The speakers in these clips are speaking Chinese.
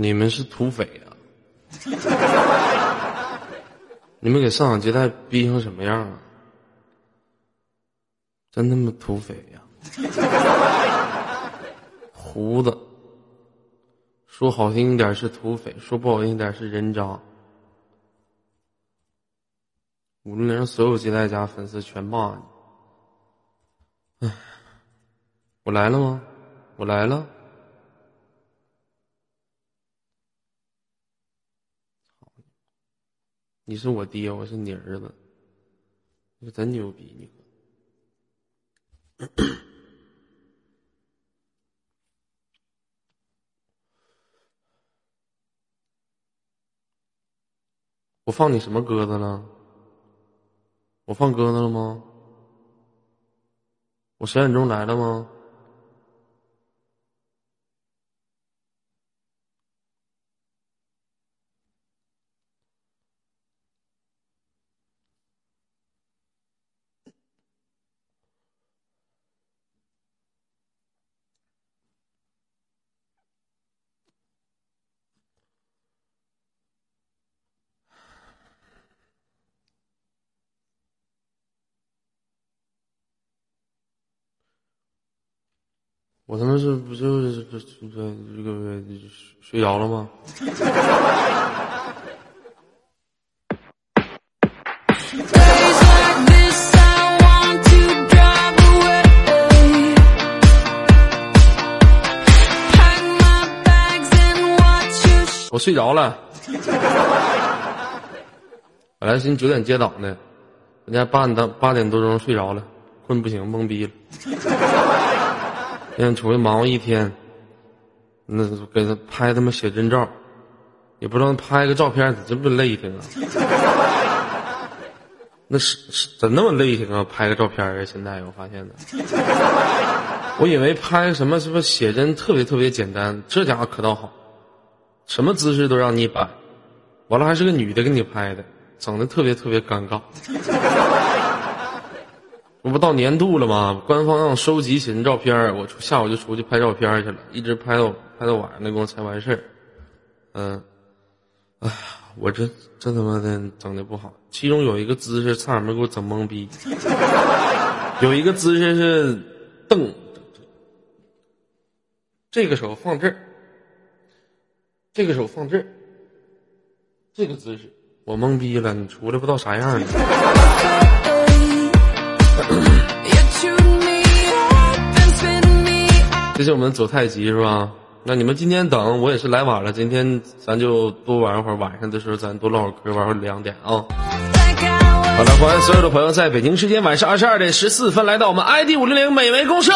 你们是土匪呀！你们给上海接待逼成什么样啊？真他妈土匪呀！胡子，说好听一点是土匪，说不好听一点是人渣。五六零所有接待家粉丝全骂你。哎，我来了吗？我来了。你是我爹，我是你儿子，你可真牛逼！你 我放你什么鸽子了？我放鸽子了吗？我十点钟来了吗？我他妈是不就是这这这个睡着了吗？我睡着了。本来寻思九点接档的，人家八点到八点多钟睡着了，困不行，懵逼了。今天出去忙活一天，那给他拍他妈写真照，也不知道拍个照片咋这么累挺啊？那是是怎那么累挺啊？拍个照片啊？现在我发现的，我以为拍什么什么写真特别特别简单，这家伙可倒好，什么姿势都让你摆，完了还是个女的给你拍的，整的特别特别尴尬。我不到年度了吗？官方让收集写真照片，我下午就出去拍照片去了，一直拍到拍到晚上，那功夫才完事儿。嗯，哎呀，我这这他妈的整的不好。其中有一个姿势差点没给我整懵逼，有一个姿势是瞪，这个手放这儿，这个手放这儿，这个姿势我懵逼了，你出来不知道啥样呢。这是我们走太极是吧？那你们今天等我也是来晚了，今天咱就多玩会儿，晚上的时候咱多唠会儿嗑，玩会儿两点啊。好了，欢迎所有的朋友在北京时间晚上二十二点十四分来到我们 ID 五零零美眉公社。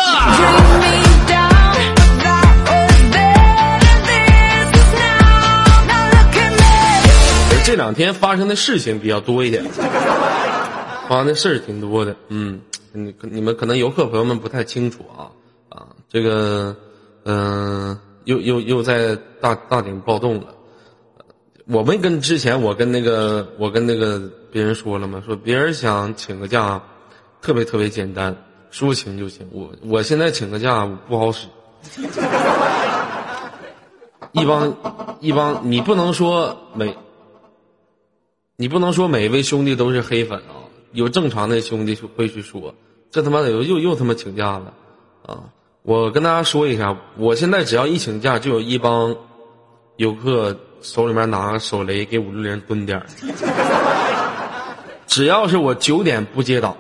这两天发生的事情比较多一点，发的事儿挺多的，嗯。你你们可能游客朋友们不太清楚啊啊，这个嗯，又又又在大大顶暴动了。我没跟之前我跟那个我跟那个别人说了吗？说别人想请个假，特别特别简单，说请就请。我我现在请个假不好使，一帮一帮，你不能说每，你不能说每一位兄弟都是黑粉啊。有正常的兄弟会去说，这他妈的又又又他妈请假了，啊！我跟大家说一下，我现在只要一请假，就有一帮游客手里面拿手雷给五六零蹲点 只要是我九点不接档，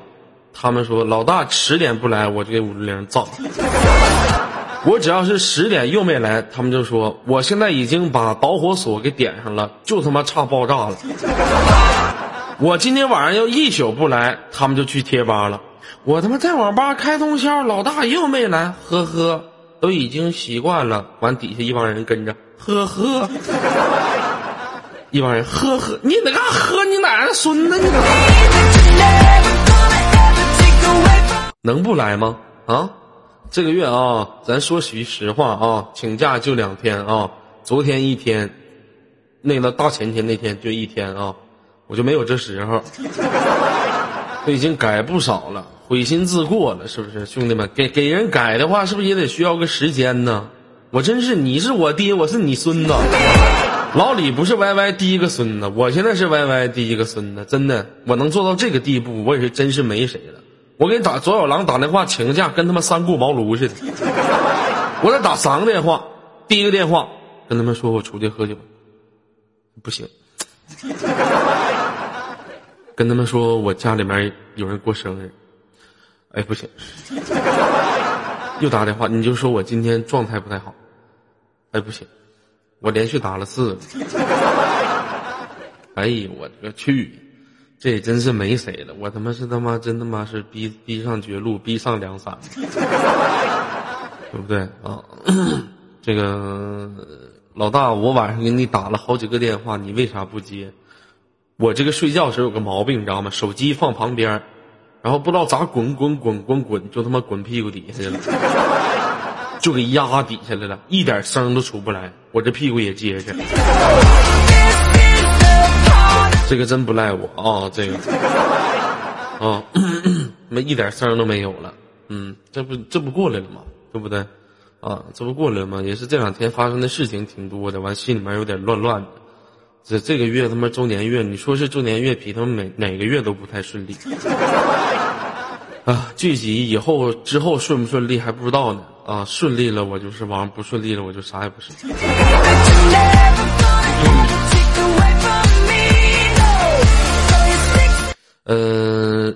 他们说老大十点不来，我就给五六零造。我只要是十点又没来，他们就说我现在已经把导火索给点上了，就他妈差爆炸了。我今天晚上要一宿不来，他们就去贴吧了。我他妈在网吧开通宵，老大又没来，呵呵，都已经习惯了。完底下一帮人跟着，呵呵，一帮人呵呵，你那干喝你奶奶孙子你！能不来吗？啊，这个月啊，咱说句实话啊，请假就两天啊，昨天一天，那个大前天那天就一天啊。我就没有这时候，都已经改不少了，悔心自过了，是不是，兄弟们？给给人改的话，是不是也得需要个时间呢？我真是你是我爹，我是你孙子。老李不是 Y Y 第一个孙子，我现在是 Y Y 第一个孙子，真的，我能做到这个地步，我也是真是没谁了。我给打左小狼打电话请假，跟他妈三顾茅庐似的。我得打三个电话，第一个电话跟他们说我出去喝酒，不行。跟他们说我家里面有人过生日，哎不行。又打电话，你就说我今天状态不太好，哎不行，我连续打了四个。哎呦我个去，这也真是没谁了，我他妈是他妈真他妈是逼逼上绝路，逼上梁山，对不对啊？这个老大，我晚上给你打了好几个电话，你为啥不接？我这个睡觉时候有个毛病，你知道吗？手机放旁边，然后不知道咋滚滚滚滚滚，就他妈滚屁股底下去了，就给压底下来了，一点声都出不来，我这屁股也结实。这个真不赖我啊，这个啊，没一点声都没有了，嗯，这不这不过来了吗？对不对？啊，这不过来吗？也是这两天发生的事情挺多的，完心里面有点乱乱的。这这个月他妈周年月，你说是周年月，比他们每哪个月都不太顺利。啊，聚集以后之后顺不顺利还不知道呢。啊，顺利了我就是王，不顺利了我就啥也不是。嗯，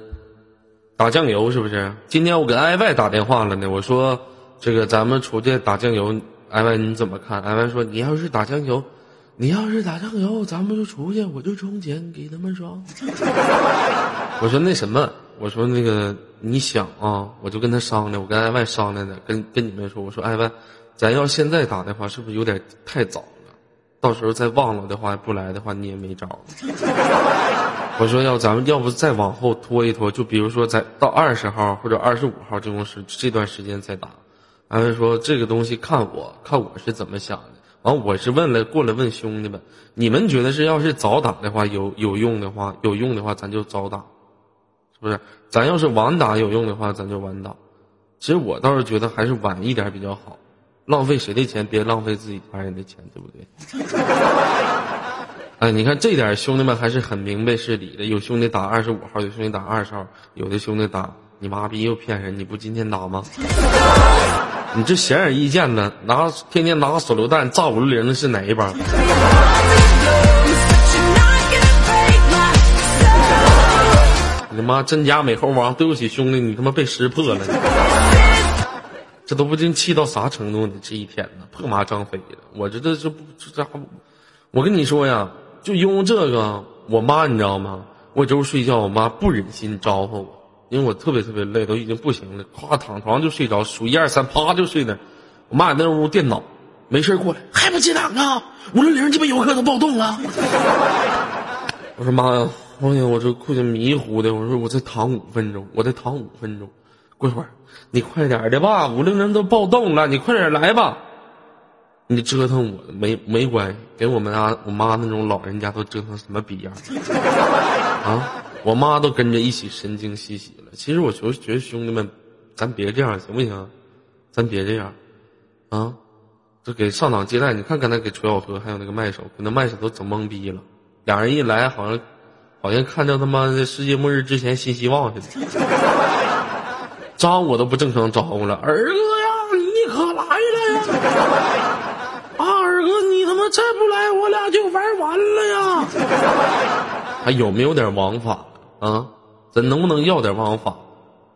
打酱油是不是？今天我给艾 Y 打电话了呢，我说这个咱们出去打酱油，艾 Y 你怎么看？艾 Y 说你要是打酱油。你要是打酱油，咱们就出去，我就充钱给他们装。我说那什么，我说那个你想啊，我就跟他商量，我跟艾外商量的，跟跟你们说，我说艾外，咱要现在打的话，是不是有点太早了？到时候再忘了的话，不来的话，你也没招。我说要咱们要不再往后拖一拖，就比如说在到二十号或者二十五号这种时这段时间再打。安慰说这个东西看我看我是怎么想的。完，我是问了过来问兄弟们，你们觉得是要是早打的话有有用的话，有用的话咱就早打，是不是？咱要是晚打有用的话，咱就晚打。其实我倒是觉得还是晚一点比较好，浪费谁的钱，别浪费自己家人的钱，对不对？哎，你看这点兄弟们还是很明白事理的。有兄弟打二十五号，有兄弟打二十号，有的兄弟打你妈逼又骗人，你不今天打吗？你这显而易见的，拿天天拿个手榴弹炸五六零的是哪一帮？你妈真假美猴王！对不起兄弟，你他妈被识破了。这都不定气到啥程度呢？这一天呢，破马张飞的。我这这这不这家伙，我跟你说呀，就因为这个，我妈你知道吗？我就是睡觉，我妈不忍心招呼我。因为我特别特别累，都已经不行了，咵躺床上就睡着，数一二三，啪就睡那。我妈在那屋电脑，没事过来，还不接档啊？五六零鸡巴游客都暴动了。我说妈呀，哎呀，我这困得迷糊的，我说我再躺五分钟，我再躺五分钟，过一会儿你快点的吧，五六零都暴动了，你快点来吧。你折腾我没没关系，给我们家我妈那种老人家都折腾什么逼样啊？我妈都跟着一起神经兮兮了。其实我就觉得兄弟们，咱别这样行不行？咱别这样，啊！这给上档接待，你看刚才给楚小河还有那个麦手，给那麦手都整懵逼了。俩人一来，好像好像看着他妈的世界末日之前新希望似的。招我都不正常招呼了，二哥呀，你可来了呀！啊，二哥，你他妈再不来，我俩就玩完了呀！还有没有点王法？啊，咱能不能要点王法？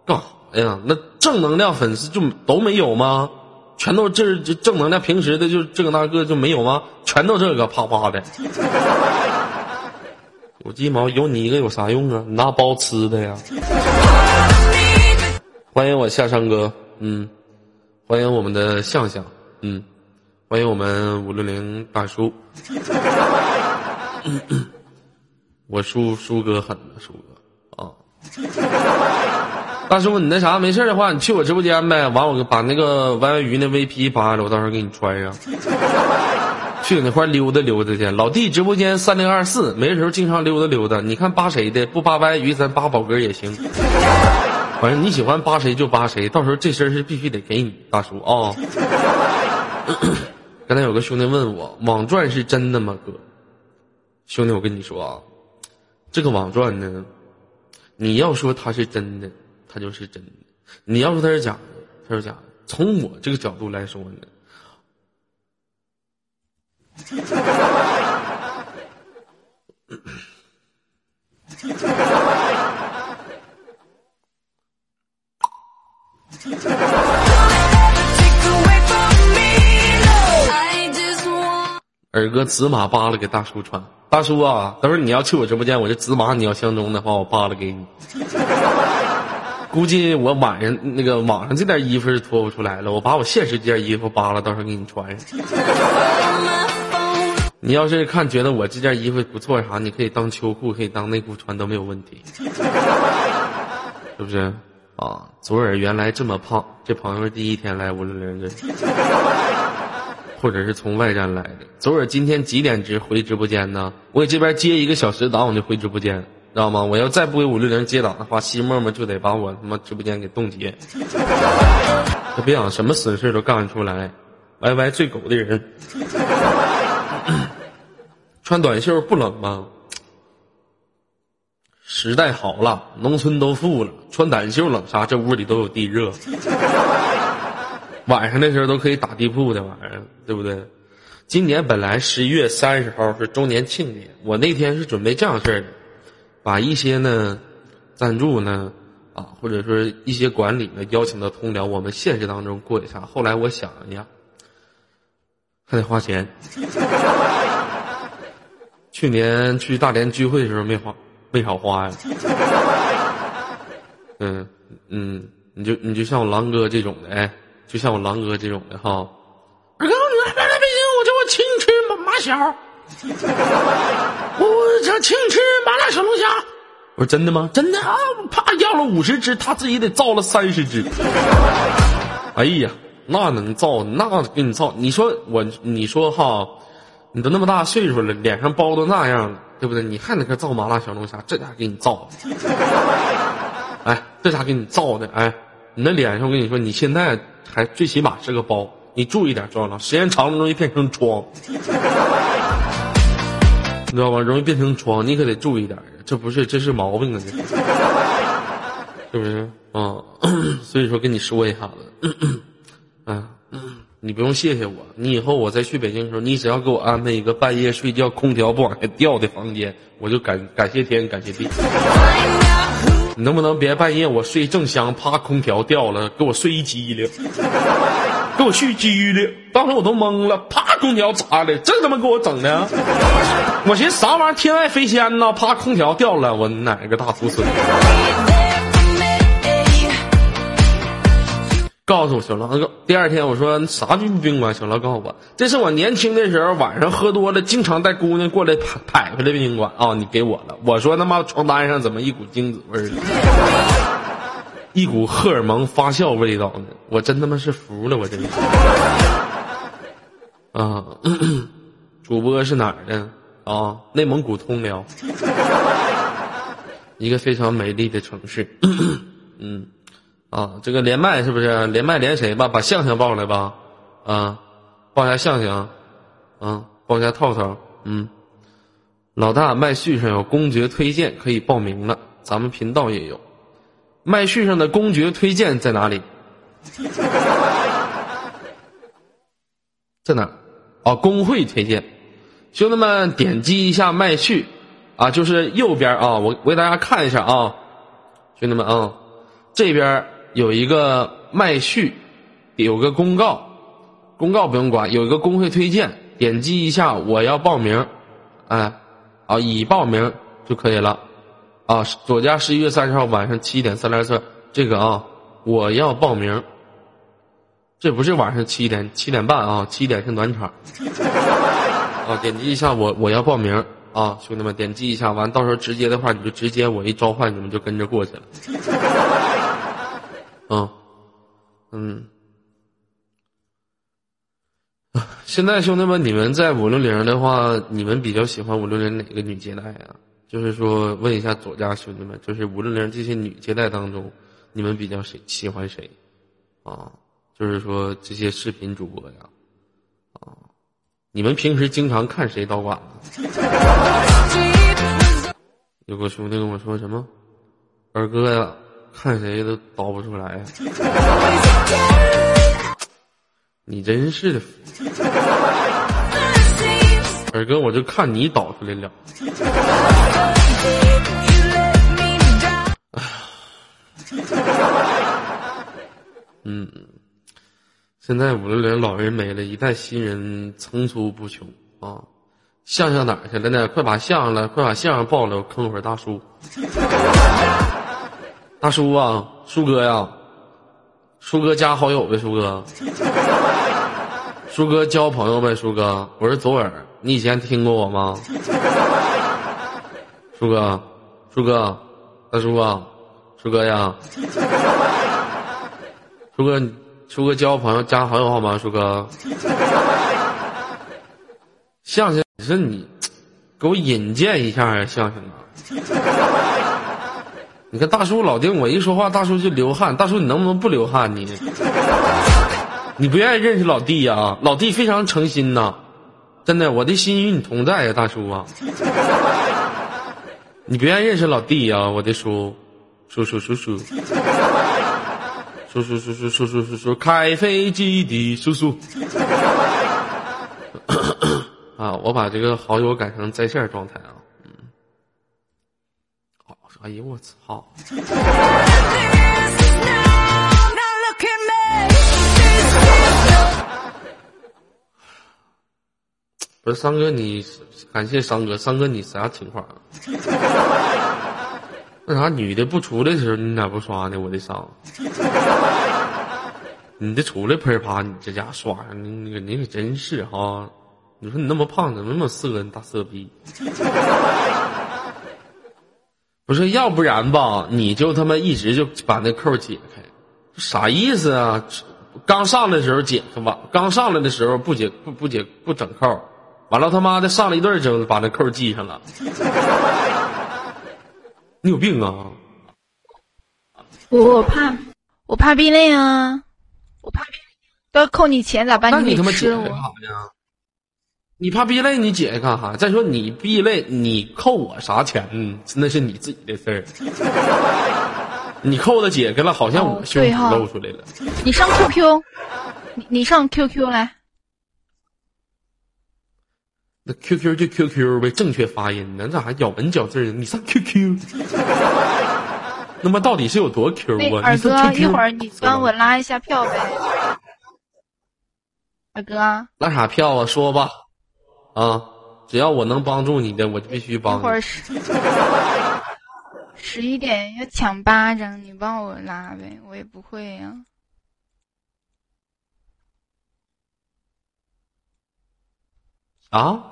干啥呀？那正能量粉丝就都没有吗？全都这这正能量，平时的就这个那个就没有吗？全都这个啪啪的。有鸡毛？有你一个有啥用啊？拿包吃的呀？欢迎我夏山哥，嗯，欢迎我们的向向，嗯，欢迎我们五六零大叔。我叔叔哥狠呢，叔哥。大叔，你那啥没事的话，你去我直播间呗。完，我把那个歪歪鱼那 VP 扒下来，我到时候给你穿上。去那块溜达溜达去。老弟直播间三零二四，没时候经常溜达溜达。你看扒谁的？不扒歪鱼，咱扒宝哥也行。反正你喜欢扒谁就扒谁，到时候这身是必须得给你，大叔啊。刚才有个兄弟问我，网赚是真的吗？哥，兄弟，我跟你说啊，这个网赚呢，你要说他是真的，他就是真的；你要说他是假的，他是假的。从我这个角度来说呢。二哥紫马扒了给大叔穿，大叔啊，等会儿你要去我直播间，我这紫马你要相中的话，我扒了给你。估计我晚上那个网上这件衣服是脱不出来了，我把我现实这件衣服扒了，到时候给你穿上。你要是看觉得我这件衣服不错啥，你可以当秋裤，可以当内裤穿都没有问题，是不是？啊，左耳原来这么胖，这朋友第一天来五六零这，或者是从外站来的。昨儿今天几点直回直播间呢？我给这边接一个小时档，我就回直播间，知道吗？我要再不给五六零接档的话，西沫沫就得把我他妈直播间给冻结。他别想什么损事都干得出来，Y Y 最狗的人。穿短袖不冷吗？时代好了，农村都富了，穿短袖冷啥？这屋里都有地热，晚上的时候都可以打地铺的玩意儿，对不对？今年本来十一月三十号是周年庆典，我那天是准备这样事儿的，把一些呢赞助呢啊，或者说一些管理呢邀请到通辽，我们现实当中过一下。后来我想了一下，还得花钱。去年去大连聚会的时候没花没少花呀，嗯嗯，你就你就像我狼哥这种的，哎，就像我狼哥这种的哈。二哥，你来来北京，我叫我请你吃麻麻小，我想请你吃麻辣小龙虾。我说真的吗？真的啊！啪要了五十只，他自己得造了三十只。哎呀，那能造？那给你造？你说我，你说哈。你都那么大岁数了，脸上包都那样了，对不对？你还那个造麻辣小龙虾，这家给你造，哎，这家给你造的，哎，你那脸上我跟你说，你现在还最起码是个包，你注意点装了，时间长了容易变成疮，你知道吧？容易变成疮，你可得注意点，这不是这是毛病啊，这是，不是啊？所以说跟你说一下子，嗯。你不用谢谢我，你以后我再去北京的时候，你只要给我安排一个半夜睡觉空调不往下掉的房间，我就感感谢天感谢地。你能不能别半夜我睡正香，啪空调掉了，给我睡一激灵，给我续激灵，当时我都懵了，啪空调砸的？这他妈给我整的？我寻思啥玩意儿？天外飞仙呢？啪空调掉了，我哪个大厨师？告诉我小狼哥，第二天我说啥去宾馆？小狼告诉我，这是我年轻的时候晚上喝多了，经常带姑娘过来拍拍回来宾馆啊！你给我了。我说他妈床单上怎么一股精子味儿？一股荷尔蒙发酵味道呢？我真他妈是服了，我真是。啊，主播是哪儿的？啊，内蒙古通辽，一个非常美丽的城市。嗯。啊，这个连麦是不是连麦连谁吧？把向向报来吧，啊，报一下向向，啊，报一下套套，嗯，老大麦序上有公爵推荐可以报名了，咱们频道也有，麦序上的公爵推荐在哪里？在哪？哦，工会推荐，兄弟们点击一下麦序，啊，就是右边啊，我我给大家看一下啊，兄弟们啊，这边。有一个麦序，有个公告，公告不用管，有一个工会推荐，点击一下我要报名，哎，啊已报名就可以了，啊左家十一月三十号晚上七点三来次，这个啊我要报名，这不是晚上七点七点半啊七点是暖场，啊点击一下我我要报名。啊兄弟们点击一下完到时候直接的话你就直接我一召唤你们就跟着过去了。嗯，嗯，现在兄弟们，你们在五六零的话，你们比较喜欢五六零哪个女接待啊？就是说，问一下左家兄弟们，就是五六零这些女接待当中，你们比较谁喜欢谁？啊，就是说这些视频主播呀，啊，你们平时经常看谁导管子？有个兄弟跟我说什么，二哥呀，看谁都倒不出来。你真是的，二哥，我就看你倒出来了。嗯，现在五六零老人没了，一代新人层出不穷啊！相声哪去了呢？快把相声了，快把相声报了，我坑会儿大叔。大叔啊，叔哥呀，叔哥加好友呗，叔哥。叔哥交朋友呗，叔哥。我是左耳，你以前听过我吗？叔哥，叔哥，大叔啊，叔哥呀。叔哥，叔哥交个朋友加好友好吗？叔哥，相声，你说你给我引荐一下呀，相声啊！你看大叔老盯，我一说话，大叔就流汗。大叔，你能不能不流汗？你，你不愿意认识老弟呀？老弟非常诚心呐，真的，我的心与你同在呀，大叔啊！你不愿意认识老弟呀，我的叔，叔叔叔叔。叔叔叔叔叔叔叔叔，开飞机的叔叔。啊，我把这个好友改成在线状态啊。哎呦我操！不是三哥，你感谢三哥，三哥你啥情况？那啥，女的不出来的时候，你咋不刷呢？我的伤，你这出来喷啪，你这家刷上，你你可你可真是哈！你说你那么胖，怎么那么色？你大色逼！不是，要不然吧，你就他妈一直就把那扣解开，啥意思啊？刚上来的时候解开吧，刚上来的时候不解不不解不整扣，完了他妈的上了一顿就，把那扣系上了。你有病啊！我怕，我怕避雷啊！我怕都要扣你钱咋办？那你他妈解开干啥呢？你怕避雷，你解开干啥？再说你避雷，你扣我啥钱？嗯那是你自己的事儿。你扣的解开了，好像我胸脯露出来了。你上 QQ，你你上 QQ 来。那 QQ 就 QQ 呗，正确发音呢？咋还咬文嚼字呢？你上 QQ，那么到底是有多 Q 啊？二哥，一会儿你帮我拉一下票呗。二哥，拉啥票啊？说吧，啊，只要我能帮助你的，我就必须帮。一会儿十十一点要抢巴掌，你帮我拉呗，我也不会呀。啊！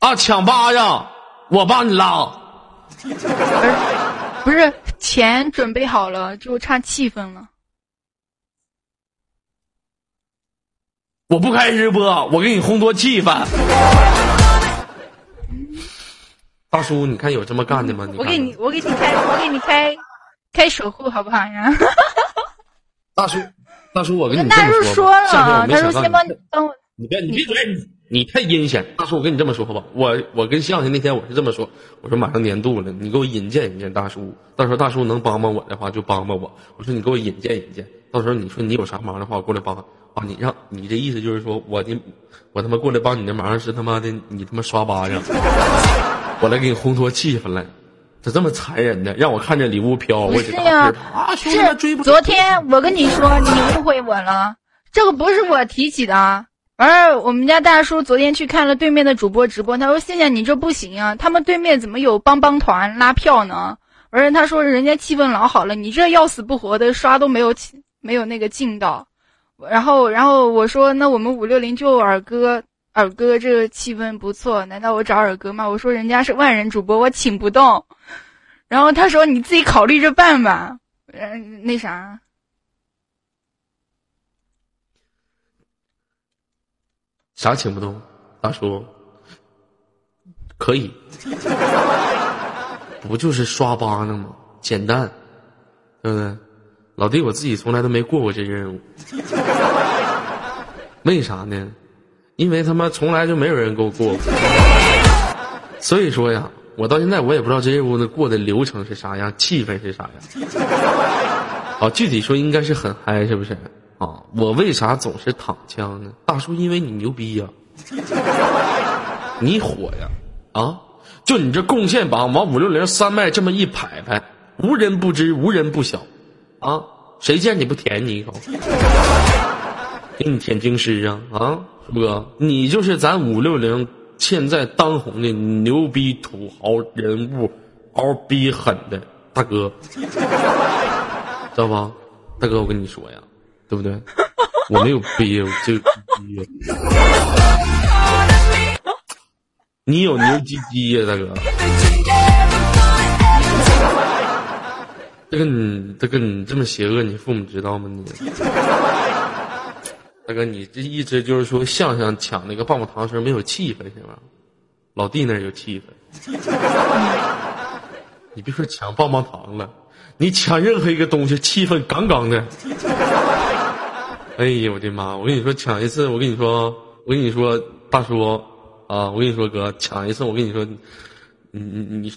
啊！抢巴掌，我帮你拉。不是钱准备好了，就差气氛了。我不开直播，我给你烘托气氛。大叔，你看有这么干的吗？我给你，我给你开，我给你开，开守护好不好呀？大叔。大叔，我跟你这么说吧，大叔先帮你帮我，你别你闭嘴，你太阴险。大叔，我跟你这么说吧，我我跟相声那天我是这么说，我说马上年度了，你给我引荐引荐大叔，到时候大叔能帮帮我的话就帮帮我。我说你给我引荐引荐，到时候你说你有啥忙的话，我过来帮啊。你让你的意思就是说我的我他妈过来帮你的忙是他妈的你他妈刷巴掌，我来给你烘托气氛来。咋这么残忍呢？让我看着礼物飘，我是呀，是昨天我跟你说你误会我了，这个不是我提起的。完了，我们家大叔昨天去看了对面的主播直播，他说：“现在你这不行啊，他们对面怎么有帮帮团拉票呢？”完了，他说：“人家气氛老好了，你这要死不活的刷都没有没有那个劲道。”然后，然后我说：“那我们五六零就耳哥，耳哥这个气氛不错，难道我找耳哥吗？”我说：“人家是万人主播，我请不动。”然后他说：“你自己考虑着办吧。”嗯，那啥，啥请不动？大叔，可以，不就是刷巴呢吗？简单，对不对？老弟，我自己从来都没过过这任务。为啥呢？因为他妈从来就没有人给我过。所以说呀，我到现在我也不知道这屋子过的流程是啥样，气氛是啥样。好，具体说应该是很嗨，是不是？啊，我为啥总是躺枪呢？大叔，因为你牛逼呀，你火呀，啊，就你这贡献榜往五六零三麦这么一排排，无人不知，无人不晓，啊，谁见你不舔你一口？给你舔京师啊，啊，哥，你就是咱五六零现在当红的牛逼土豪人物，嗷逼狠的大哥，知道吧？大哥，我跟你说呀。对不对？我没有逼，我就逼。你有牛鸡鸡呀，大哥？这个你，这个你这么邪恶，你父母知道吗？你，大哥，你这一直就是说，向向抢那个棒棒糖时候没有气氛是吧？老弟那有气氛。你别说抢棒棒糖了，你抢任何一个东西，气氛杠杠的。哎呀，我的妈！我跟你说，抢一次，我跟你说，我跟你说，大叔啊，我跟你说，哥，抢一次，我跟你说，你你你，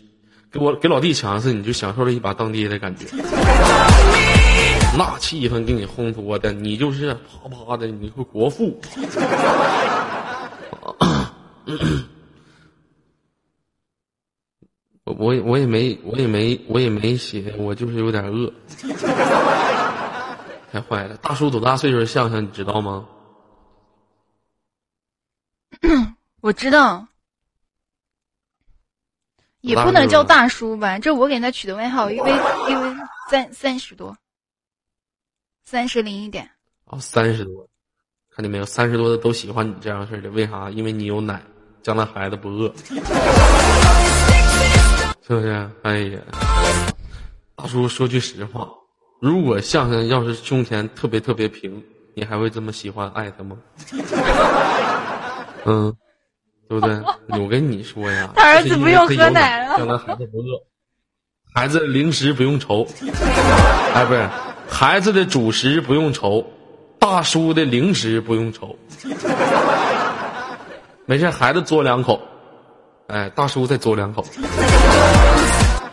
给我给老弟抢一次，你就享受了一把当爹的感觉，那气氛给你烘托的，你就是啪啪的，你个国父。我我我也没我也没我也没写，我就是有点饿。太坏了！大叔多大岁数？像像你知道吗？我知道，也不能叫大叔吧？这我给他取的外号，因为因为三三十多，三十零一点。哦，三十多，看见没有？三十多的都喜欢你这样式的，为啥？因为你有奶，将来孩子不饿，是不是？哎呀，大叔说句实话。如果相声要是胸前特别特别平，你还会这么喜欢爱他吗？嗯，对不对？我跟你说呀，他儿子不用喝奶了，将来孩子不饿，孩子零食不用愁，哎，不是，孩子的主食不用愁，大叔的零食不用愁，没事，孩子嘬两口，哎，大叔再嘬两口，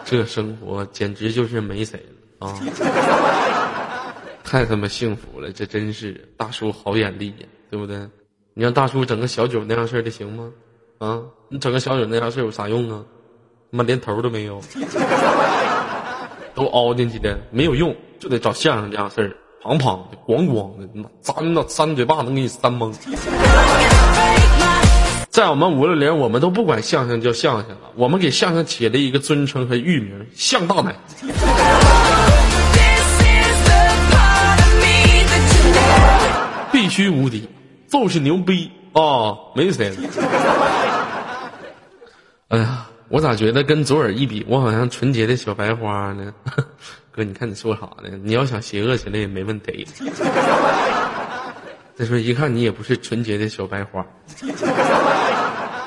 这生活简直就是没谁了。啊，太他妈幸福了！这真是大叔好眼力呀，对不对？你让大叔整个小九那样事儿的行吗？啊，你整个小九那样事儿有啥用啊？他妈连头都没有，都凹进去的，没有用，就得找相声这样事儿，胖胖的，光光的，妈张那三嘴巴能给你扇懵。在我们五六零，我们都不管相声叫相声了，我们给相声起了一个尊称和域名——相大奶。必须无敌，就是牛逼哦！没谁了。哎呀，我咋觉得跟左耳一比，我好像纯洁的小白花呢？哥，你看你说啥呢？你要想邪恶起来也没问题。再说一看你也不是纯洁的小白花。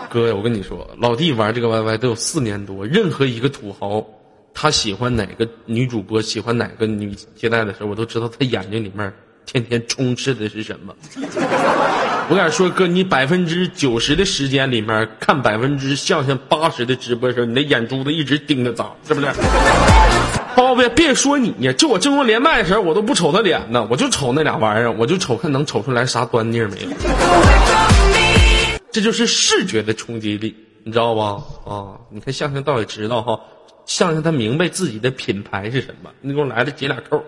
哥呀，我跟你说，老弟玩这个 YY 都有四年多，任何一个土豪，他喜欢哪个女主播，喜欢哪个女接待的时候，我都知道他眼睛里面。天天充斥的是什么？我敢说，哥，你百分之九十的时间里面看百分之相声八十的直播时候，你的眼珠子一直盯着咋，是不是？包别别说你呀，就我正宗连麦的时候，我都不瞅他脸呢，我就瞅那俩玩意儿，我就瞅看能瞅出来啥端倪没有。这就是视觉的冲击力，你知道吧？啊，你看相声到底知道哈，相声他明白自己的品牌是什么。你给我来了解俩扣。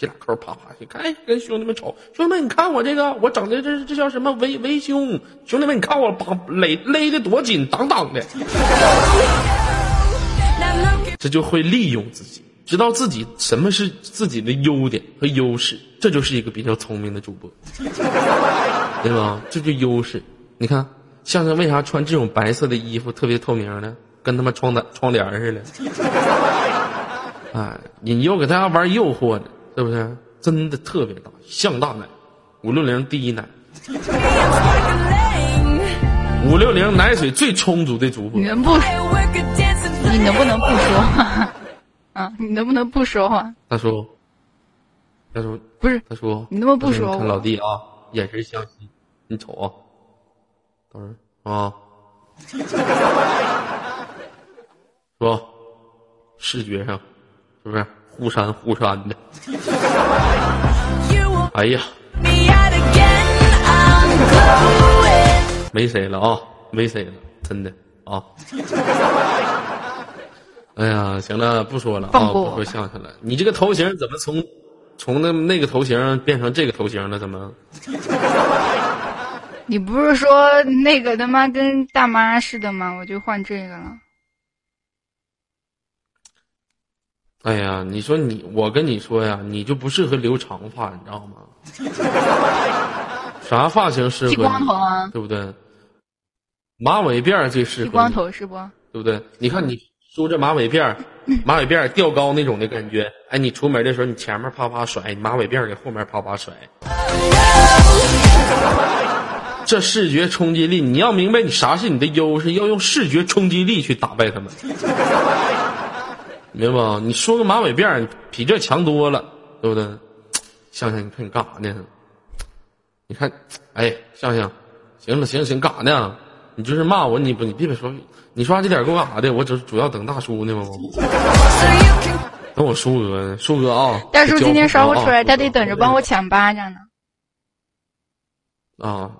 这俩扣啪啪去，看，跟兄弟们瞅，兄弟们，你看我这个，我整的这这叫什么围围胸？兄弟们，你看我绑勒勒的多紧，当当的。这就会利用自己，知道自己什么是自己的优点和优势，这就是一个比较聪明的主播，对吧？这就优势。你看，像他为啥穿这种白色的衣服特别透明呢？跟他妈窗单窗帘似的。哎，你又给大家玩诱惑呢。是不是真的特别大？像大奶，五六零第一奶，五六零奶水最充足的主播。你能不？你能不能不说话？啊，你能不能不说话？大叔，大叔，不是大叔，你能不能不说？看老弟啊，眼神相惜，你瞅啊，等会儿啊，是吧？视觉上是不是忽闪忽闪的？哎呀，没谁了啊，没谁了，真的啊。哎呀，行了，不说了啊，不说相声了。你这个头型怎么从从那那个头型变成这个头型了？怎么？你不是说那个他妈跟大妈似的吗？我就换这个了。哎呀，你说你，我跟你说呀，你就不适合留长发，你知道吗？啥发型适合？剃光头啊，对不对？马尾辫最适合。剃光头是不？对不对？你看你梳着马尾辫，马尾辫吊高那种的感觉。哎，你出门的时候，你前面啪啪甩，马尾辫给后面啪啪甩。这视觉冲击力，你要明白，你啥是你的优势，要用视觉冲击力去打败他们。明白不？你说个马尾辫，比这强多了，对不对？想想，你看你干啥呢？你看，哎，想想，行了，行行，干啥呢？你就是骂我，你不，你别别说，你刷这点给我干啥的？我只主要等大叔呢嘛。等我叔哥呢，叔哥啊！大叔今天刷不出来，他得等着帮我抢巴掌呢。啊，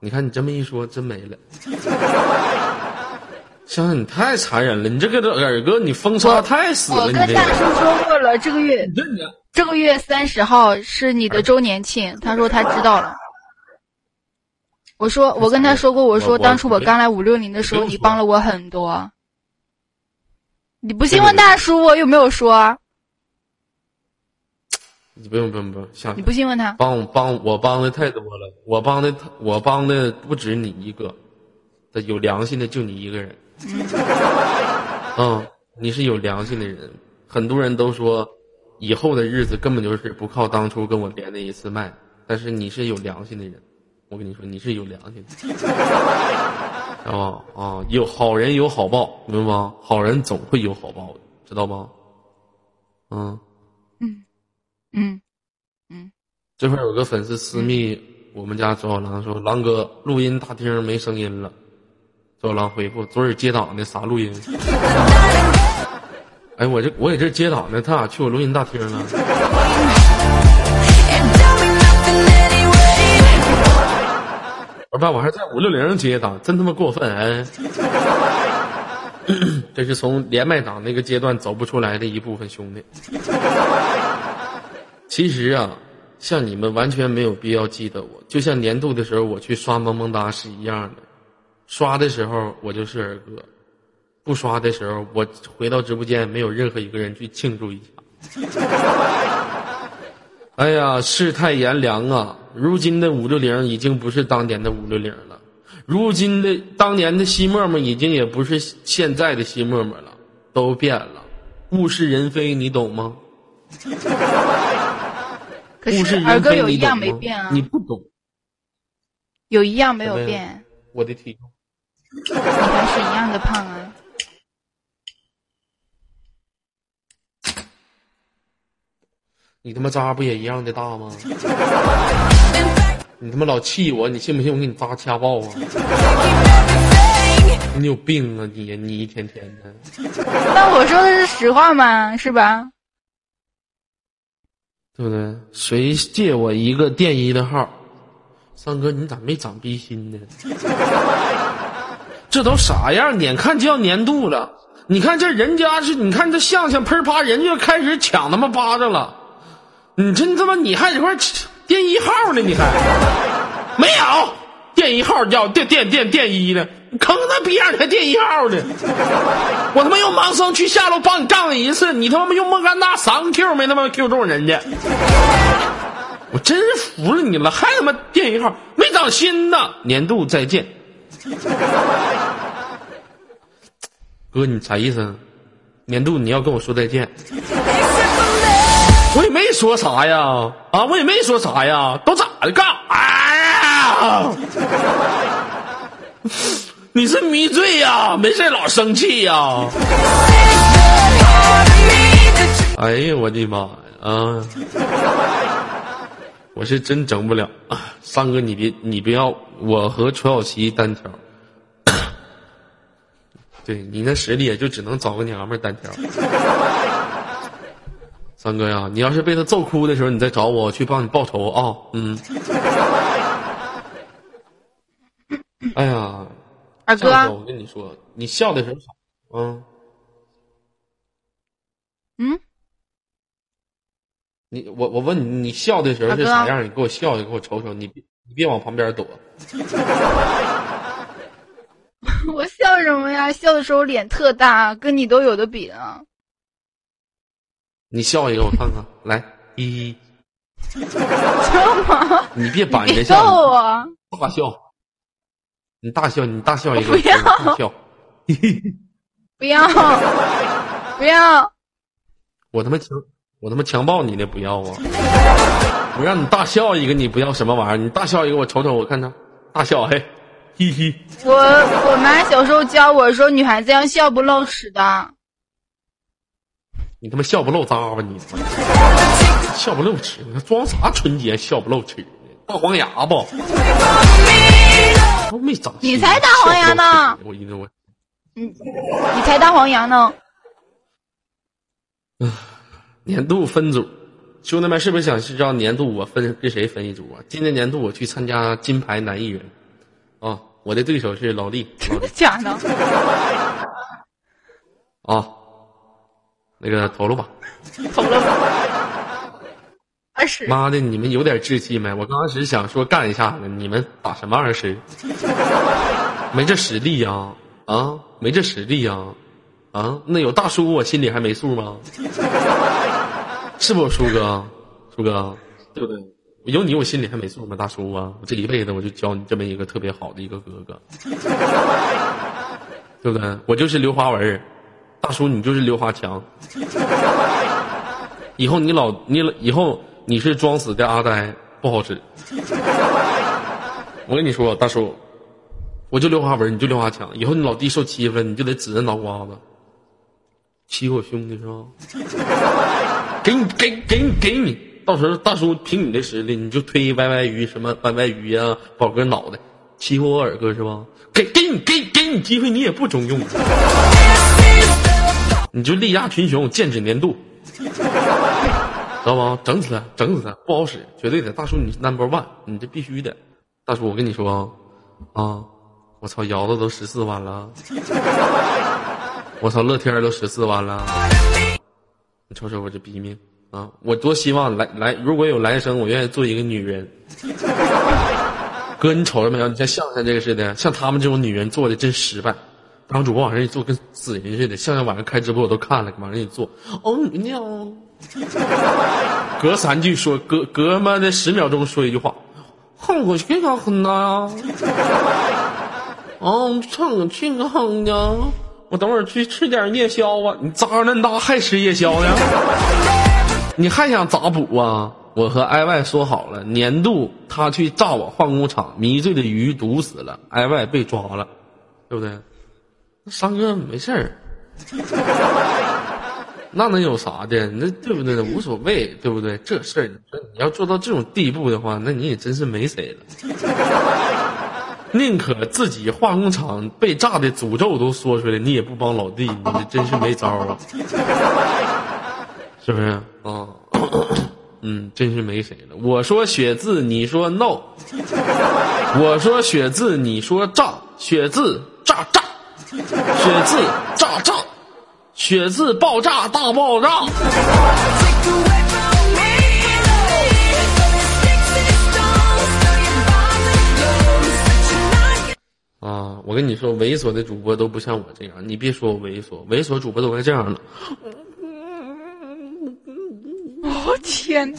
你看你这么一说，真没了。香香，你太残忍了！你这个耳哥，你封杀太死了！我跟大叔说过了，这个月这个月三十号是你的周年庆，他说他知道了。我说我跟他说过，我说当初我刚来五六零的时候，你帮了我很多。你不信问大叔，我有没有说？你不用不用不用，下你不信问他。帮帮我帮的太多了，我帮的我帮的不止你一个，有良心的就你一个人。嗯，你是有良心的人。很多人都说，以后的日子根本就是不靠当初跟我连的一次麦。但是你是有良心的人，我跟你说，你是有良心的。知道吧？啊，有好人有好报，明白吗？好人总会有好报的，知道吗？嗯，嗯，嗯，嗯。这块有个粉丝私密我们家周小狼说：“狼哥，录音大厅没声音了。”小狼回复：“昨儿接档的啥录音？” 哎，我这我在这接档呢，他咋去我录音大厅了？我爸，我还在五六零接档，真他妈过分！哎，这是从连麦档那个阶段走不出来的一部分兄弟。其实啊，像你们完全没有必要记得我，就像年度的时候我去刷萌萌哒是一样的。刷的时候我就是儿哥，不刷的时候我回到直播间没有任何一个人去庆祝一下。哎呀，世态炎凉啊！如今的五六零已经不是当年的五六零了，如今的当年的西沫沫已经也不是现在的西沫沫了，都变了，物是人非，你懂吗？可是二哥有一样没变啊，你不懂，有一样没有变，我的体重。你还是一样的胖啊！你他妈渣不也一样的大吗？你他妈老气我，你信不信我给你扎掐爆啊？你有病啊你！你一天天的。那我说的是实话吗？是吧？对不对？谁借我一个电一的号？三哥，你咋没长逼心呢？这都啥样？眼看就要年度了，你看这人家是，你看这相相喷啪，人家开始抢他妈巴掌了。你真他妈，你还这块电一号呢？你还没有电一号叫电电电电一呢？坑他逼样，你还电一号呢？我他妈用盲僧去下路帮你干了一次，你他妈用莫甘娜三个 Q 没他妈 Q 中人家。我真服了你了，还他妈电一号没长心呢？年度再见。哥，你啥意思？年度你要跟我说再见？我也没说啥呀，啊，我也没说啥呀，都咋的？干啥呀？你是迷醉呀？没事老生气呀？哎呀，我的妈呀！啊！我是真整不了。三哥，你别你不要，我和楚小琪单挑。对你那实力也就只能找个娘们单挑。三哥呀，你要是被他揍哭的时候，你再找我，我去帮你报仇啊！嗯。哎呀，二哥，我跟你说，你笑的时候，嗯。嗯。你我我问你，你笑的时候是啥样？你给我笑你，给我瞅瞅。你别你别往旁边躲。我笑什么呀？笑的时候脸特大，跟你都有的比啊。你笑一个，我看看。来，一。你别板着笑。我。大笑。你大笑，你大笑一个。不要。笑。不要。不要。我他妈强，我他妈强暴你那不要啊！我让你大笑一个，你不要什么玩意儿？你大笑一个，我瞅瞅，我看看。大笑，嘿。嘻嘻，我我妈小时候教我说，女孩子要笑不露齿的。你他妈笑不露渣吧你？笑不露齿，你装啥纯洁？笑不露齿大黄牙不？都没长。你才大黄牙呢！我一我，嗯，你才大黄牙呢。年度分组，兄弟们是不是想知道年度我分跟谁分一组啊？今年年度我去参加金牌男艺人。啊，我的对手是老弟。真的假的？啊，那个投了吧。投了吧。二十。妈的，你们有点志气没？我刚开始想说干一下子，你们打什么二十？没这实力呀！啊，没这实力呀！啊，那有大叔，我心里还没数吗？是不，叔哥？叔哥，对不对？有你，我心里还没数吗？大叔啊，我这一辈子我就教你这么一个特别好的一个哥哥，对不对？我就是刘华文，大叔你就是刘华强。以后你老你以后你是装死的阿呆，不好使。我跟你说，大叔，我就刘华文，你就刘华强。以后你老弟受欺负了，你就得指着脑瓜子，欺负我兄弟是吧？给你，给给你，给你。到时候大叔凭你的实力，你就推歪歪鱼什么歪歪鱼啊，宝哥脑袋欺负我二哥是吧？给给你给给你机会，你也不中用，你就力压群雄，剑指年度，知道吗？整死他，整死他，不好使，绝对的。大叔你 number one，你这必须的。大叔我跟你说啊，我操，瑶子都十四万了，我操，乐天都十四万了，瞅瞅我这逼命。啊！我多希望来来，如果有来生，我愿意做一个女人。哥，你瞅着没有？你像向向这个似的，像他们这种女人做的真失败。当主播往上一坐，跟死人似的。向向晚上开直播我都看了，往上一坐，哦，娘！隔三句说，隔隔妈的十秒钟说一句话，哼，我去干哼呐！哦，唱个去个哼呢！我等会儿去吃点夜宵啊！你渣那么大还吃夜宵呢？你还想咋补啊？我和艾 Y 说好了，年度他去炸我化工厂，迷醉的鱼毒死了，艾 Y 被抓了，对不对？三哥没事儿，那能有啥的？那对不对？无所谓，对不对？这事儿，你说你要做到这种地步的话，那你也真是没谁了。宁可自己化工厂被炸的诅咒都说出来，你也不帮老弟，你真是没招啊。是不是啊？嗯，真是没谁了。我说血字，你说 no；我说血字，你说炸。血字炸炸，血字炸炸，血字爆炸大爆炸。啊！我跟你说，猥琐的主播都不像我这样。你别说我猥琐，猥琐主播都该这样了。我 天！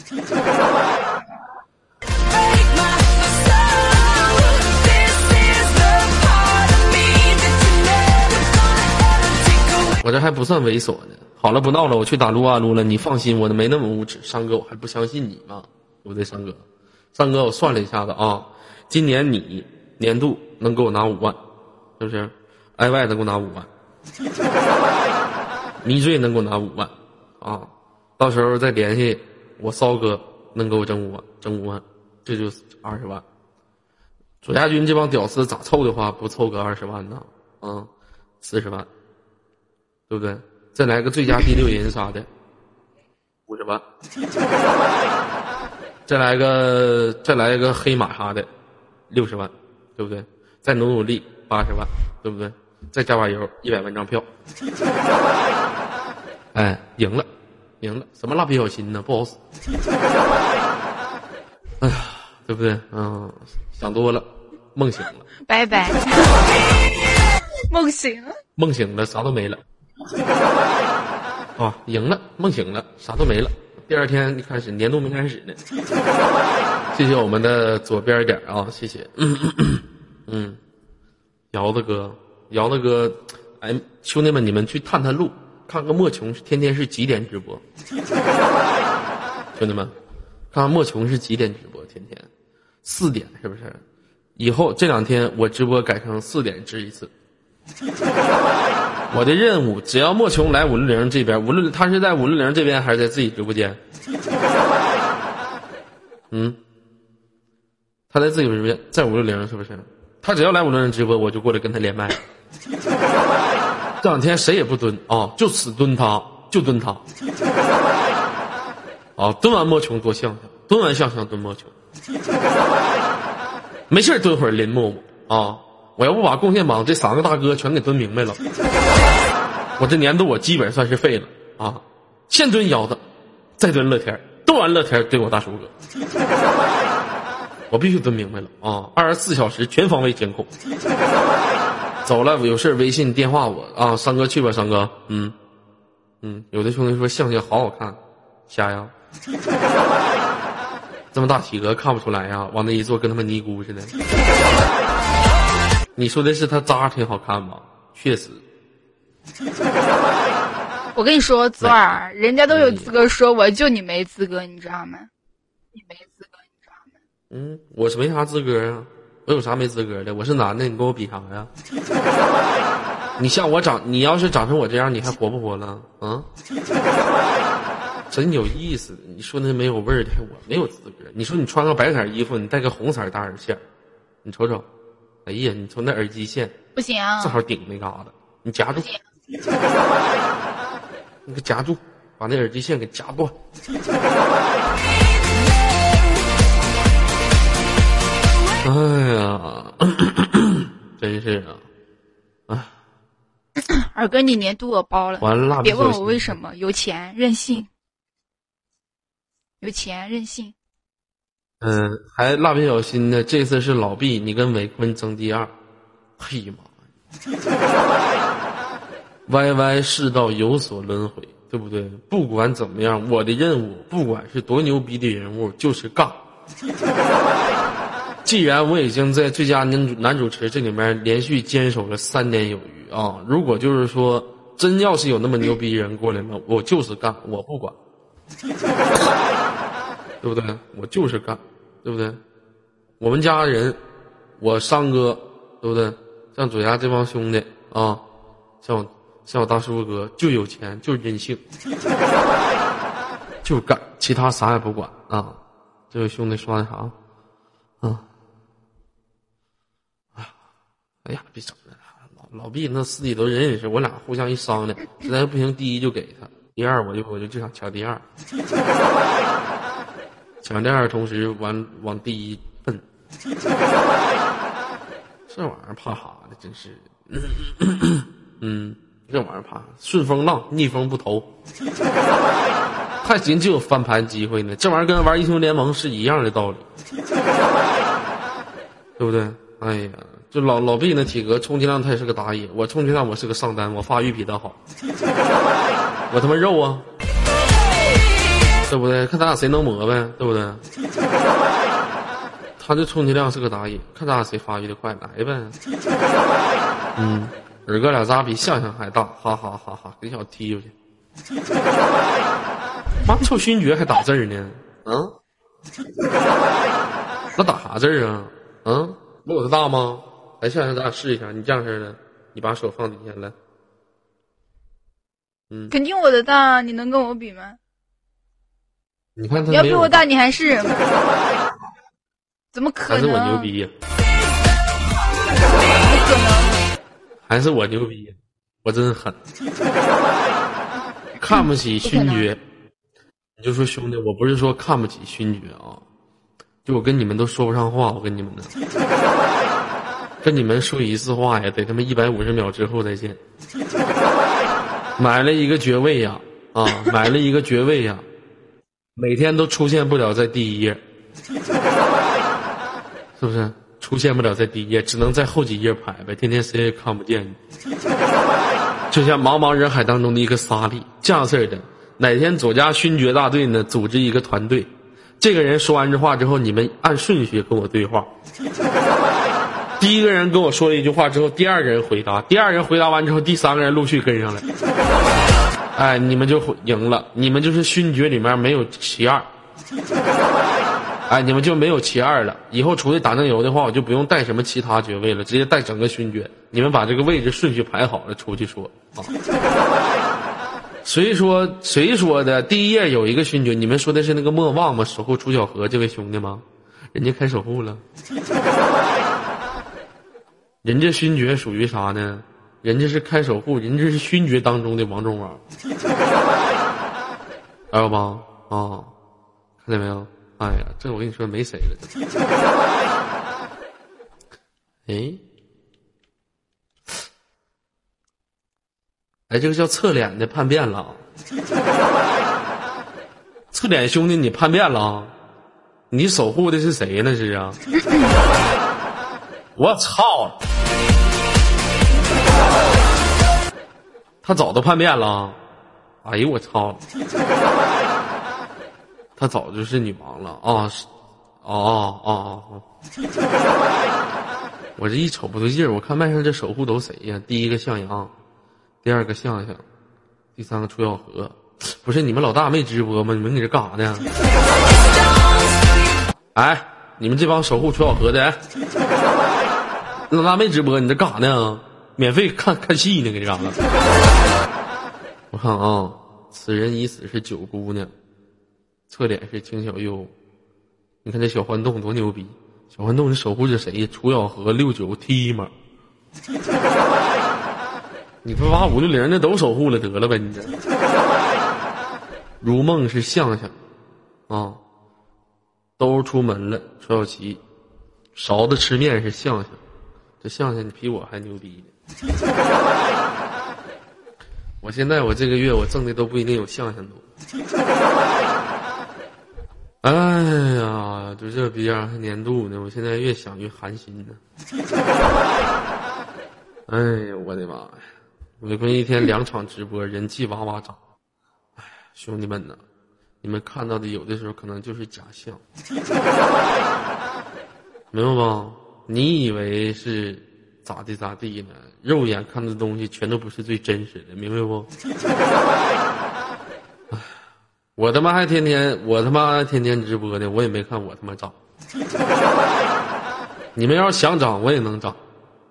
我这还不算猥琐呢。好了，不闹了，我去打撸啊撸了。你放心，我都没那么无耻。三哥，我还不相信你吗？对不对，三哥？三哥，我算了一下子啊，今年你年度能给我拿五万，是不是？i y 能给我拿五万，迷醉能给我拿五万，啊。到时候再联系我骚哥，能给我整五万，整五万，这就二十万。左家军这帮屌丝咋凑的话，不凑个二十万呢？啊，四十万，对不对？再来个最佳第六人啥的，五十万。再来个，再来个黑马啥的，六十万，对不对？再努努力，八十万，对不对？再加把油，一百万张票。哎，赢了，赢了！什么蜡笔小新呢？不好使。哎呀，对不对？嗯，想多了，梦醒了。拜拜。梦醒了。梦醒了，啥都没了。啊，赢了，梦醒了，啥都没了。第二天开始，年度没开始呢。谢谢我们的左边点啊，谢谢。嗯，嗯姚子哥，姚子哥，哎，兄弟们，你们去探探路，看看莫琼天天是几点直播？兄弟们，看看莫琼是几点直播？天天四点是不是？以后这两天我直播改成四点直一次。我的任务，只要莫琼来五六零这边，无论他是在五六零这边还是在自己直播间，嗯，他在自己直播间，在五六零是不是？他只要来五六零直播，我就过来跟他连麦。这两天谁也不蹲啊，就死蹲他，就蹲他。啊，蹲完莫琼多向向，蹲完向向蹲莫琼，没事蹲会儿林默默啊。我要不把贡献榜这三个大哥全给蹲明白了，我这年度我基本算是废了啊！先蹲腰子，再蹲乐天，蹲完乐天蹲我大叔哥，我必须蹲明白了啊！二十四小时全方位监控。走了，有事微信电话我啊，三哥去吧，三哥，嗯嗯，有的兄弟说相相好好看，瞎呀，这么大体格看不出来呀，往那一坐跟他妈尼姑似的。你说的是他渣挺好看吗？确实。我跟你说，昨儿，人家都有资格说我，就你没资格，你知道吗？你没资？嗯，我是没啥资格啊，我有啥没资格的？我是男的，你跟我比啥呀？你像我长，你要是长成我这样，你还活不活了？啊？真有意思，你说那没有味儿的，我没有资格。你说你穿个白色衣服，你戴个红色大耳线，你瞅瞅。哎呀，你瞅那耳机线不行，正好顶那嘎达，你夹住，你给夹住，把那耳机线给夹断。哎呀，真是啊，啊！二哥，你年度我包了，完了，别问我为什么，有钱任性，有钱任性。嗯，还蜡笔小新呢。这次是老毕，你跟伟坤争第二。嘿妈呀！Y Y 世道有所轮回，对不对？不管怎么样，我的任务，不管是多牛逼的人物，就是尬。既然我已经在最佳男主男主持这里面连续坚守了三年有余啊，如果就是说真要是有那么牛逼人过来了，我就是干，我不管。对不对？我就是干，对不对？我们家人，我三哥，对不对？像左家这帮兄弟啊，像我像我大叔哥，就有钱，就任性，就干，其他啥也不管啊！这位兄弟说的啥？啊！哎呀，别整了！老老毕那私底都认识，我俩互相一商量，实在不行，第一就给他，第二我就我就就想抢第二。抢第二，同时往往第一奔，这玩意儿怕啥的？真是，嗯，这玩意儿怕顺风浪，逆风不投，还行就有翻盘机会呢。这玩意儿跟玩英雄联盟是一样的道理，对不对？哎呀，就老老毕那体格，充其量他也是个打野，我充其量我是个上单，我发育比他好，我他妈肉啊！对不对？看咱俩谁能磨呗，对不对？他这充其量是个打野，看咱俩谁发育的快，来呗。嗯，二哥俩渣比象象还大，哈哈哈哈！给小踢出去。妈，臭勋爵还打字呢？嗯？那打啥字啊？嗯？没我的大吗？来，象象，咱俩试一下。你这样式的，你把手放底下来。嗯。肯定我的大，你能跟我比吗？你看他要比我大，你还是？怎么可能？还是我牛逼呀？不可能？还是我牛逼？我真狠！看不起勋爵，你就说兄弟，我不是说看不起勋爵啊，就我跟你们都说不上话，我跟你们呢，跟你们说一次话呀，得他妈一百五十秒之后再见。买了一个爵位呀，啊，买了一个爵位呀，每天都出现不了在第一页，是不是？出现不了在第一页，只能在后几页排呗，天天谁也看不见你。就像茫茫人海当中的一个沙粒，这样式的。哪天左家勋爵大队呢，组织一个团队，这个人说完这话之后，你们按顺序跟我对话。第一个人跟我说了一句话之后，第二个人回答，第二人回答完之后，第三个人陆续跟上来。哎，你们就赢了，你们就是勋爵里面没有其二。哎，你们就没有其二了。以后出去打酱油的话，我就不用带什么其他爵位了，直接带整个勋爵。你们把这个位置顺序排好了，出去说啊。谁说谁说的？第一页有一个勋爵，你们说的是那个莫忘吗？守护楚小河这位兄弟吗？人家开守护了。人家勋爵属于啥呢？人家是开守护，人家是勋爵当中的王中王。知道吗？啊，看见没有？哎呀，这我跟你说没谁了。哎，哎，这个叫侧脸的叛变了。侧脸兄弟，你叛变了？你守护的是谁呢？是啊。我操！他早都叛变了。哎呦我操！他早就是女王了啊！是，哦哦哦！我这一瞅不对劲儿，我看麦上这守护都谁呀？第一个向阳，第二个向向，第三个楚小河。不是你们老大没直播吗？你们搁这干啥呢？哎，你们这帮守护楚小河的，老大没直播，你这干啥呢？免费看看戏呢，搁这干啥？我看啊，此人已死是九姑娘。侧脸是青小优，你看这小欢洞多牛逼！小欢洞，你守护着谁？楚小河六九 T 吗？你不把五六零的都守护了得了呗？你这如梦是向向啊，都出门了。楚小琪，勺子吃面是向向，这向向你比我还牛逼呢。我现在我这个月我挣的都不一定有向向多。哎呀，就这逼样还年度呢！我现在越想越寒心呢。哎呀，我的妈呀！伟坤一天两场直播，人气哇哇涨。哎，兄弟们呢，你们看到的有的时候可能就是假象，明白不？你以为是咋地咋地呢？肉眼看的东西全都不是最真实的，明白不？我他妈还天天，我他妈还天天直播呢，我也没看我他妈涨。你们要是想涨，我也能涨，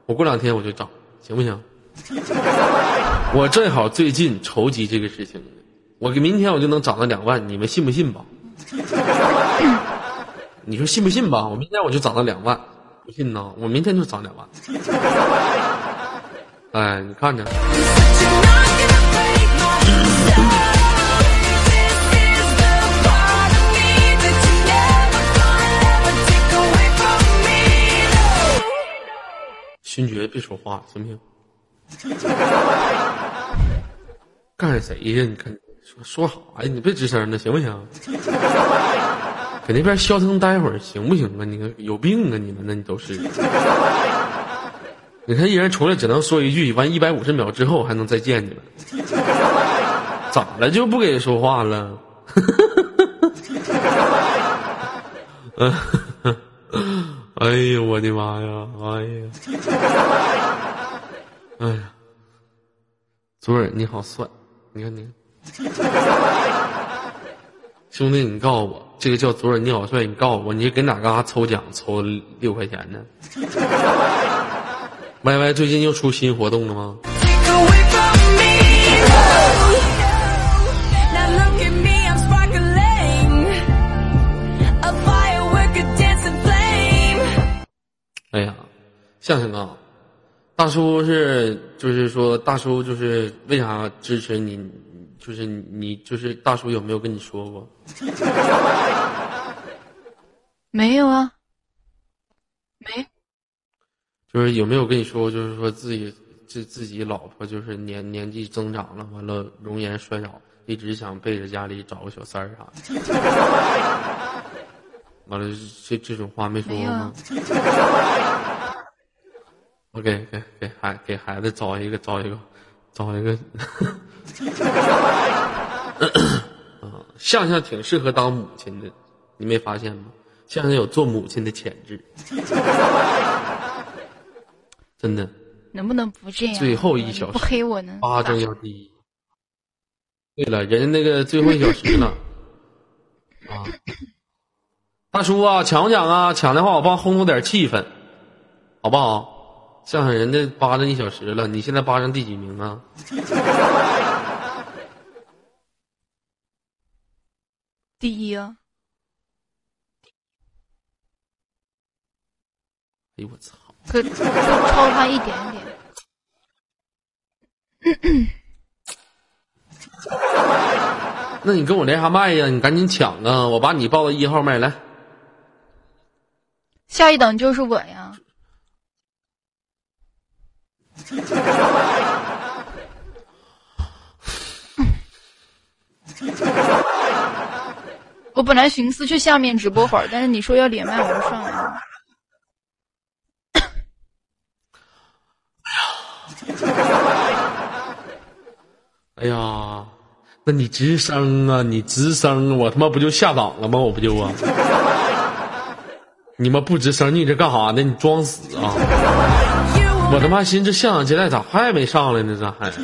我过两天我就涨，行不行？我正好最近筹集这个事情，我明天我就能涨到两万，你们信不信吧？你说信不信吧？我明天我就涨到两万，不信呢？我明天就涨两万。哎，你看着。勋爵，别说话，行不行？干谁呀？你看，说说啥呀？你别吱声了，行不行？搁那边消停待会儿，行不行啊？你看有病啊！你们那你都是。你看一人出来只能说一句，完一百五十秒之后还能再见你们。咋了？就不给说话了？哎呦我的妈呀！哎呀，哎呀，左耳你好帅，你看你，兄弟，你告诉我，这个叫左耳，你好帅。你告诉我，你是搁哪嘎沓抽奖？抽六块钱呢 歪歪。最近又出新活动了吗？哎呀，相声啊，大叔是就是说大叔就是为啥支持你？就是你就是大叔有没有跟你说过？没有啊，没。就是有没有跟你说过，就是说自己自自己老婆就是年年纪增长了，完了容颜衰老，一直想背着家里找个小三儿啥的。完了，这这种话没说过吗？我给给给孩给孩子找一个找一个找一个。啊，向向挺适合当母亲的，你没发现吗？向向有做母亲的潜质，真的。能不能不这样？最后一小时不黑我呢？八中要第一。对了，人家那个最后一小时呢？啊，大叔啊，抢不抢啊？抢的话，我帮烘托点气氛，好不好？向向人家八中一小时了，你现在扒上第几名啊？第一啊！哎呦我操！可就超他一点点。那你跟我连啥麦呀？你赶紧抢啊！我把你报到一号麦来。下一等就是我呀！我本来寻思去下面直播会儿，但是你说要连麦，我就上来了。哎呀，那你吱声啊，你吱声，我他妈不就下档了吗？我不就啊？你妈不吱声，你这干啥呢？你装死啊！我他妈寻思这向阳接待咋还没上来呢？咋还？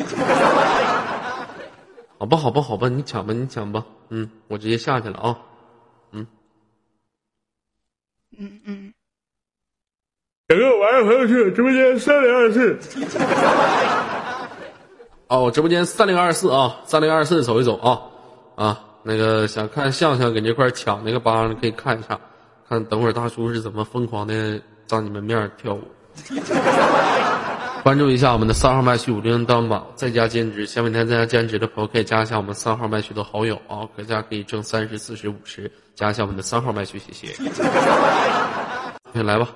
好吧，好吧，好吧，你抢吧，你抢吧。嗯，我直接下去了啊，嗯，嗯嗯，两个晚上朋友去直播间三零二四，哦，我直播间三零二四啊，三零二四走一走啊啊，那个想看向向给这块抢那个帮，可以看一下，看等会儿大叔是怎么疯狂的当你们面跳舞。关注一下我们的三号麦序五零当榜，在家兼职，想每天在家兼职的朋友可以加一下我们三号麦序的好友啊，各家可以挣三十、四十、五十，加一下我们的三号麦序，谢谢。来吧。